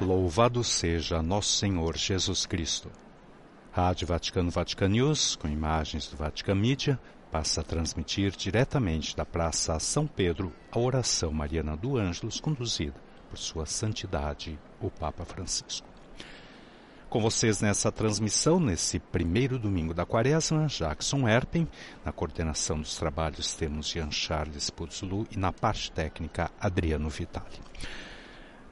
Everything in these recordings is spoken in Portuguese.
Louvado seja nosso Senhor Jesus Cristo. Rádio Vaticano Vatican News, com imagens do Vatican Media, passa a transmitir diretamente da Praça São Pedro a oração mariana do Ângelos, conduzida por Sua Santidade, o Papa Francisco. Com vocês nessa transmissão, nesse primeiro domingo da quaresma, Jackson Erpen, na coordenação dos trabalhos temos Jean Charles Putzlu e na parte técnica Adriano Vitali.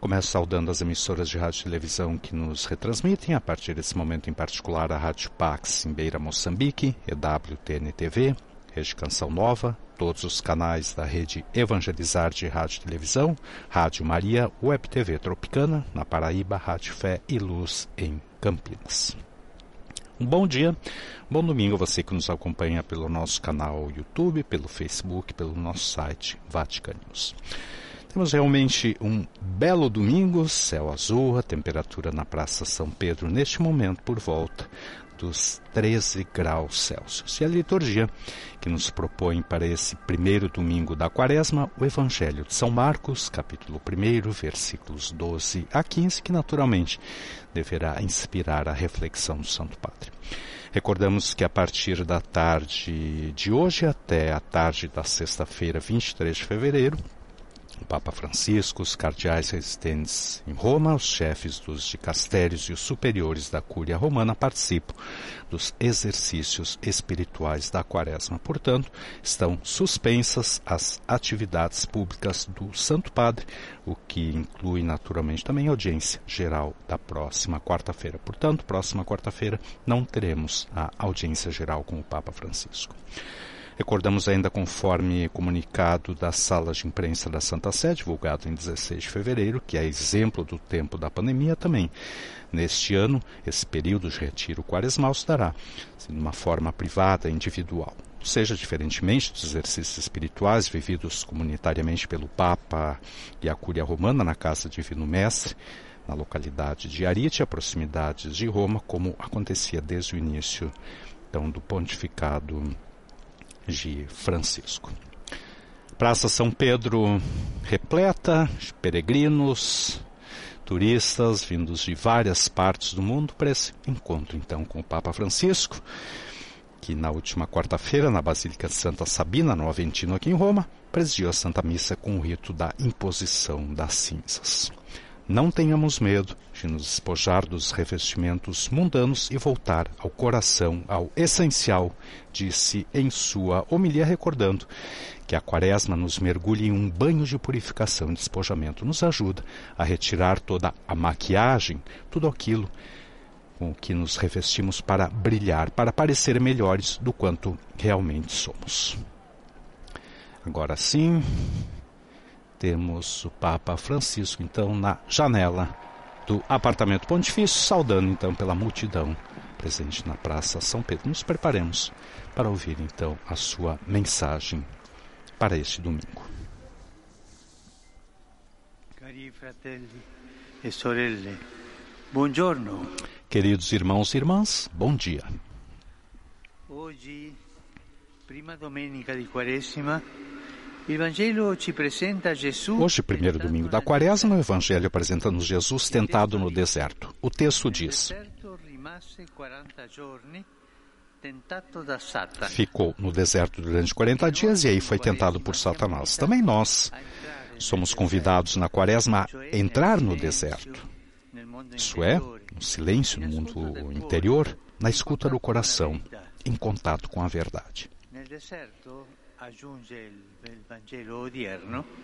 Começo saudando as emissoras de rádio e televisão que nos retransmitem, a partir desse momento em particular a Rádio Pax em Beira, Moçambique, EWTN-TV, Rede Canção Nova, todos os canais da rede Evangelizar de Rádio e Televisão, Rádio Maria, Web TV Tropicana, na Paraíba, Rádio Fé e Luz em Campinas. Um bom dia, bom domingo você que nos acompanha pelo nosso canal YouTube, pelo Facebook, pelo nosso site Vatican News. Temos realmente um belo domingo, céu azul, a temperatura na Praça São Pedro neste momento por volta dos 13 graus Celsius. E a liturgia que nos propõe para esse primeiro domingo da quaresma o Evangelho de São Marcos, capítulo 1, versículos 12 a 15, que naturalmente deverá inspirar a reflexão do Santo Padre. Recordamos que a partir da tarde de hoje até a tarde da sexta-feira, 23 de fevereiro, o Papa Francisco, os cardeais residentes em Roma, os chefes dos dicastérios e os superiores da Cúria Romana participam dos exercícios espirituais da Quaresma. Portanto, estão suspensas as atividades públicas do Santo Padre, o que inclui naturalmente também a audiência geral da próxima quarta-feira. Portanto, próxima quarta-feira não teremos a audiência geral com o Papa Francisco. Recordamos ainda conforme comunicado das salas de imprensa da Santa Sé, divulgado em 16 de fevereiro, que é exemplo do tempo da pandemia também. Neste ano, esse período de retiro quaresmal se dará de uma forma privada, individual. Ou seja, diferentemente dos exercícios espirituais vividos comunitariamente pelo Papa e a Cúria Romana na Casa Divino Mestre, na localidade de Arite, a proximidades de Roma, como acontecia desde o início então, do pontificado de Francisco. Praça São Pedro repleta de peregrinos, turistas vindos de várias partes do mundo para esse encontro então com o Papa Francisco, que na última quarta-feira na Basílica de Santa Sabina, no Aventino aqui em Roma, presidiu a Santa Missa com o rito da imposição das cinzas. Não tenhamos medo de nos despojar dos revestimentos mundanos e voltar ao coração, ao essencial, disse em sua homilia, recordando que a quaresma nos mergulha em um banho de purificação e despojamento, nos ajuda a retirar toda a maquiagem, tudo aquilo com que nos revestimos para brilhar, para parecer melhores do quanto realmente somos. Agora sim, temos o Papa Francisco, então, na janela do apartamento pontifício, saudando, então, pela multidão presente na Praça São Pedro. Nos preparemos para ouvir, então, a sua mensagem para este domingo. Cari fratelli e sorelle, buongiorno. Queridos irmãos e irmãs, bom dia. Hoje, prima domenica di Quaresima, Hoje, primeiro domingo da quaresma, o Evangelho apresenta-nos Jesus tentado no deserto. O texto diz: Ficou no deserto durante 40 dias e aí foi tentado por Satanás. Também nós somos convidados na quaresma a entrar no deserto. Isso é, no silêncio no mundo interior, na escuta do coração, em contato com a verdade.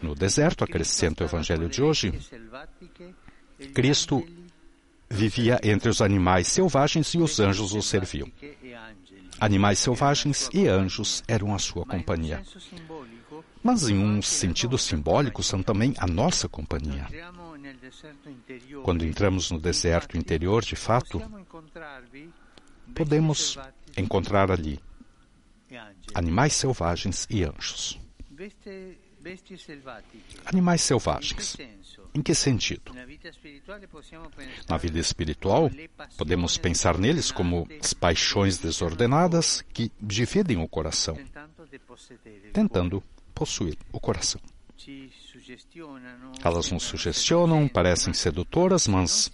No deserto, acrescenta o Evangelho de hoje, Cristo vivia entre os animais selvagens e os anjos o serviam. Animais selvagens e anjos eram a sua companhia. Mas, em um sentido simbólico, são também a nossa companhia. Quando entramos no deserto interior, de fato, podemos encontrar ali animais selvagens e anjos. Animais selvagens. Em que sentido? Na vida espiritual, podemos pensar neles como paixões desordenadas que dividem o coração, tentando possuir o coração. Elas nos sugestionam, parecem sedutoras, mas,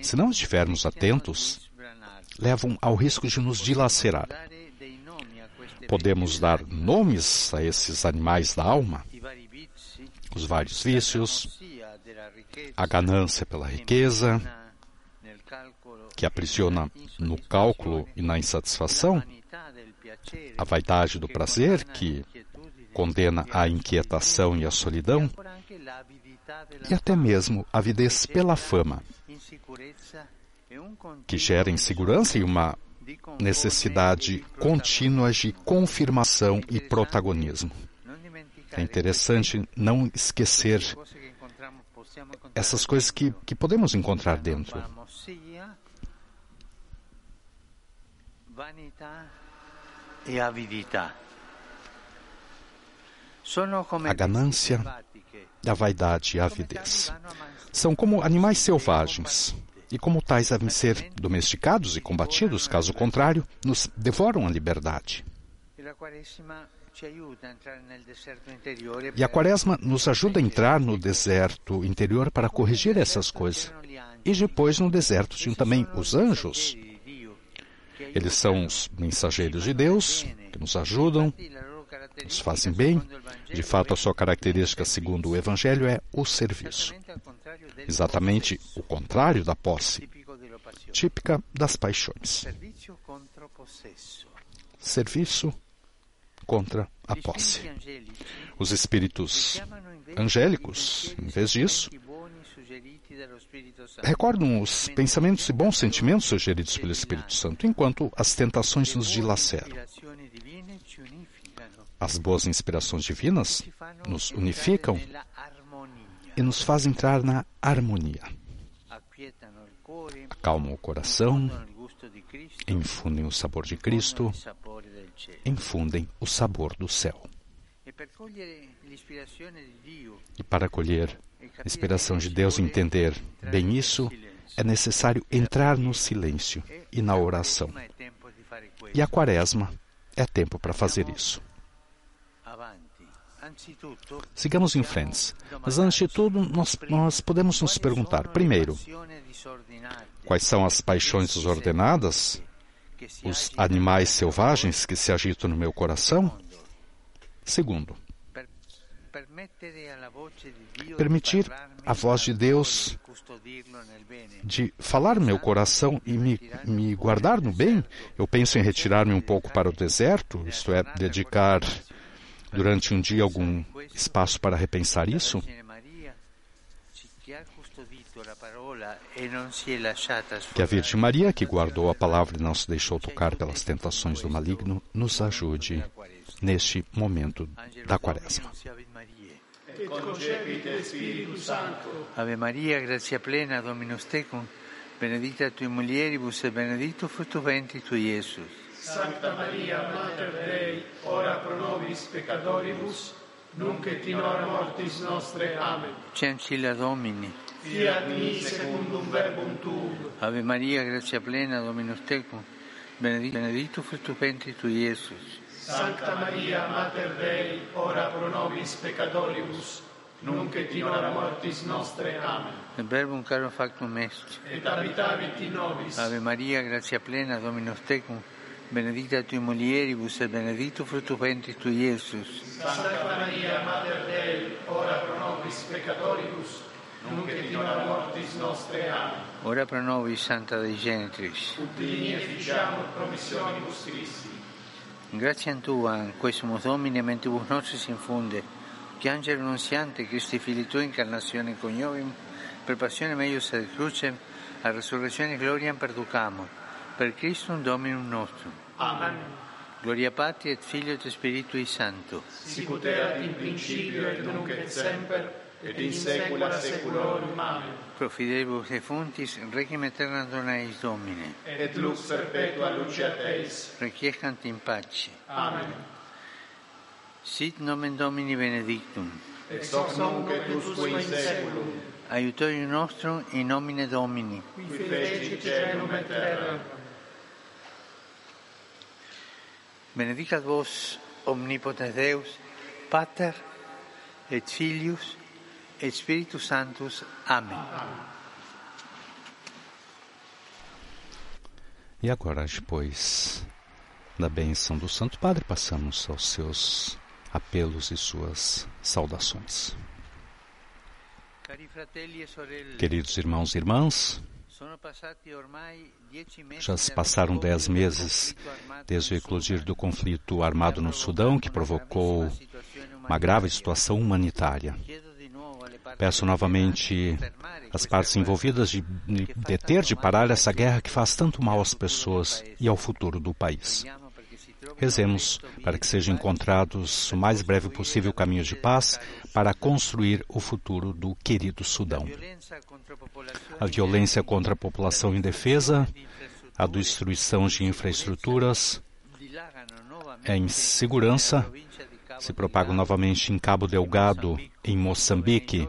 se não estivermos atentos, levam ao risco de nos dilacerar. Podemos dar nomes a esses animais da alma, os vários vícios, a ganância pela riqueza, que aprisiona no cálculo e na insatisfação, a vaidade do prazer, que condena à inquietação e à solidão, e até mesmo a avidez pela fama, que gera insegurança e uma necessidade contínua de confirmação e protagonismo. É interessante não esquecer essas coisas que, que podemos encontrar dentro. A ganância, a vaidade e a avidez são como animais selvagens e, como tais, devem ser domesticados e combatidos, caso contrário, nos devoram a liberdade. E a quaresma nos ajuda a entrar no deserto interior para corrigir essas coisas. E depois no deserto tinham também os anjos. Eles são os mensageiros de Deus que nos ajudam, nos fazem bem. De fato, a sua característica, segundo o Evangelho, é o serviço. Exatamente o contrário da posse, típica das paixões. Serviço contra a posse. Os espíritos angélicos, em vez disso, recordam os pensamentos e bons sentimentos sugeridos pelo Espírito Santo, enquanto as tentações nos dilaceram. As boas inspirações divinas nos unificam e nos fazem entrar na harmonia. Acalmam o coração, infundem o sabor de Cristo, infundem o sabor do céu. E para colher a inspiração de Deus e entender bem isso, é necessário entrar no silêncio e na oração. E a quaresma é tempo para fazer isso. Sigamos em frente. Mas antes de tudo, nós, nós podemos nos perguntar, primeiro, quais são as paixões desordenadas, os animais selvagens que se agitam no meu coração? Segundo, permitir a voz de Deus de falar no meu coração e me, me guardar no bem. Eu penso em retirar-me um pouco para o deserto, isto é, dedicar durante um dia algum espaço para repensar isso? Que a Virgem Maria, que guardou a palavra e não se deixou tocar pelas tentações do maligno, nos ajude neste momento da quaresma. Ave Maria, gracia plena, Dominus tecum, benedicta tui mulieribus e benedictus fructus ventris tui, Iesus. Sancta Maria, Mater Dei, ora pro nobis peccatoribus, nunc et in hora mortis nostre. Amen. Cencilla Domini. Fiat mi secundum verbum tuum. Ave Maria, grazia plena, Dominus tecum. Benedictus benedictu fructus ventris tui, Iesus. Sancta Maria, Mater Dei, ora pro nobis peccatoribus, nunc et in hora mortis nostre. Amen. Et verbum caro factum est. Et habitavit in nobis. Ave Maria, gratia plena, Dominus tecum. Benedicta tui mulieribus et benedictus fructus ventris tui, Iesus. Santa Maria, Mater Dei, ora pro nobis peccatoribus, nunc et in hora mortis nostre. Amen. Ora pro nobis, Santa Dei Genitrix. Ut digni efficiamur promissionibus Christi. Grazie Tua, in questo Domine, mentibus nostris infunde, che angelo annunziante, Cristi Fili Tua, incarnazione coniovim, per passione meius ad crucem, a resurrezione gloriam perducamur, per Christum Dominum nostrum. Amen. Gloria Patri et Filio et Spiritui Sancto. Sicut erat in principio et nunc et semper, et in saecula saeculorum. Amen. Pro fidelibus et fontis, requiem aeterna dona eis Domine. Et lux perpetua luceat eis. Requiescant in pace. Amen. Sit nomen Domini benedictum. Et hoc nunc et usque in saeculum, Aiutorium nostrum in nomine Domini. qui feci caelum et terra. Benedicat vos omnipotens Deus, Pater et Filius et Spiritus Sanctus. Amém. E agora, depois da bênção do Santo Padre, passamos aos seus apelos e suas saudações. Queridos irmãos e irmãs, já se passaram dez meses desde o eclodir do conflito armado no Sudão, que provocou uma grave situação humanitária. Peço novamente às partes envolvidas de deter, de parar essa guerra que faz tanto mal às pessoas e ao futuro do país. Rezemos para que sejam encontrados o mais breve possível caminhos de paz para construir o futuro do querido Sudão. A violência contra a população indefesa, a destruição de infraestruturas, a insegurança se propagam novamente em Cabo Delgado, em Moçambique,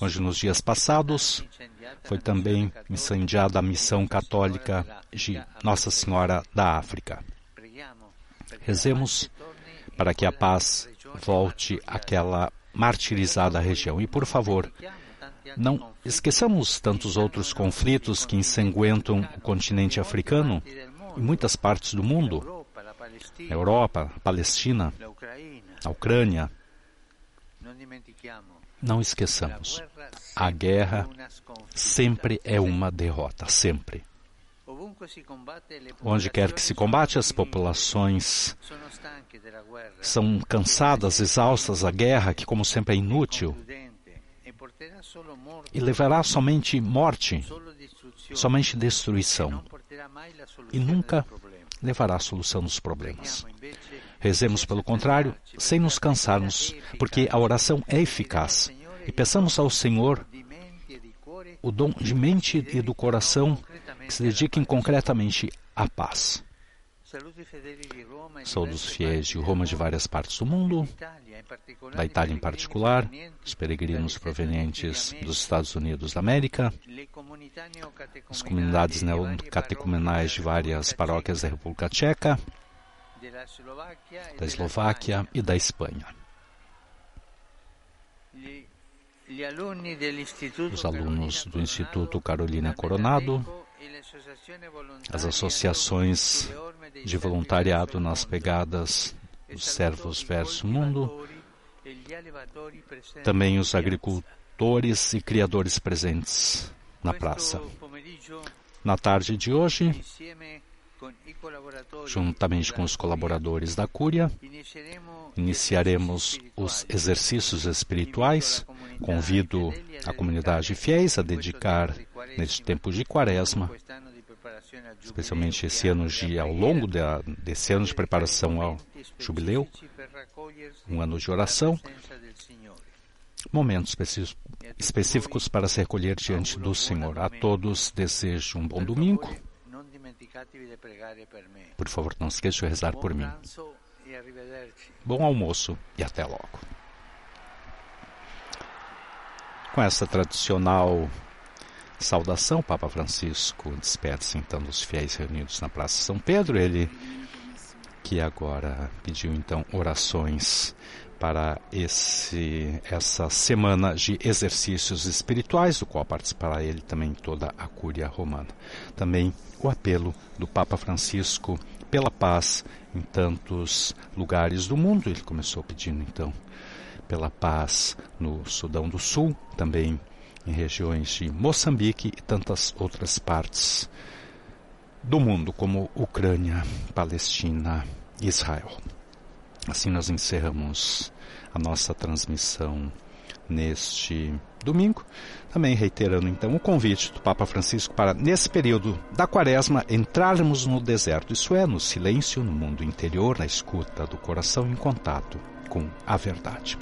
onde nos dias passados foi também incendiada a missão católica de Nossa Senhora da África. Rezemos para que a paz volte àquela martirizada região. E, por favor, não esqueçamos tantos outros conflitos que ensanguentam o continente africano e muitas partes do mundo. A Europa, a Palestina, a Ucrânia. Não esqueçamos, a guerra sempre é uma derrota, sempre. Onde quer que se combate, as populações são cansadas, exaustas da guerra, que, como sempre, é inútil e levará somente morte, somente destruição e nunca levará a solução dos problemas. Rezemos, pelo contrário, sem nos cansarmos, porque a oração é eficaz. E peçamos ao Senhor o dom de mente e do coração que se dediquem concretamente à paz. Saúde os fiéis de Roma de várias partes do mundo, da Itália em particular, os peregrinos provenientes dos Estados Unidos da América, as comunidades catecumenais de várias paróquias da República Tcheca, da Eslováquia e da Espanha. Os alunos do Instituto Carolina Coronado, as associações de voluntariado nas pegadas dos servos verso mundo, também os agricultores e criadores presentes na praça. Na tarde de hoje, juntamente com os colaboradores da Cúria, iniciaremos os exercícios espirituais. Convido a comunidade fiéis a dedicar, neste tempo de quaresma, especialmente esse ano de, ao longo de, desse ano de preparação ao jubileu, um ano de oração, momentos específicos para se recolher diante do Senhor. A todos desejo um bom domingo. Por favor, não esqueça de rezar por mim. Bom almoço e até logo. Com essa tradicional saudação, Papa Francisco despede-se então dos fiéis reunidos na Praça São Pedro. Ele que agora pediu então orações para esse, essa semana de exercícios espirituais, do qual participará ele também toda a Cúria Romana. Também o apelo do Papa Francisco pela paz em tantos lugares do mundo. Ele começou pedindo então pela paz no Sudão do Sul, também em regiões de Moçambique e tantas outras partes do mundo, como Ucrânia, Palestina Israel. Assim nós encerramos a nossa transmissão neste domingo. Também reiterando então o convite do Papa Francisco para, nesse período da quaresma, entrarmos no deserto, isso é, no silêncio, no mundo interior, na escuta do coração, em contato com a verdade.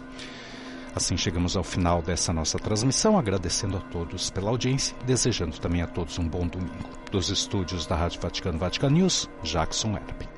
Assim chegamos ao final dessa nossa transmissão, agradecendo a todos pela audiência desejando também a todos um bom domingo. Dos estúdios da Rádio Vaticano Vatican News, Jackson Erp.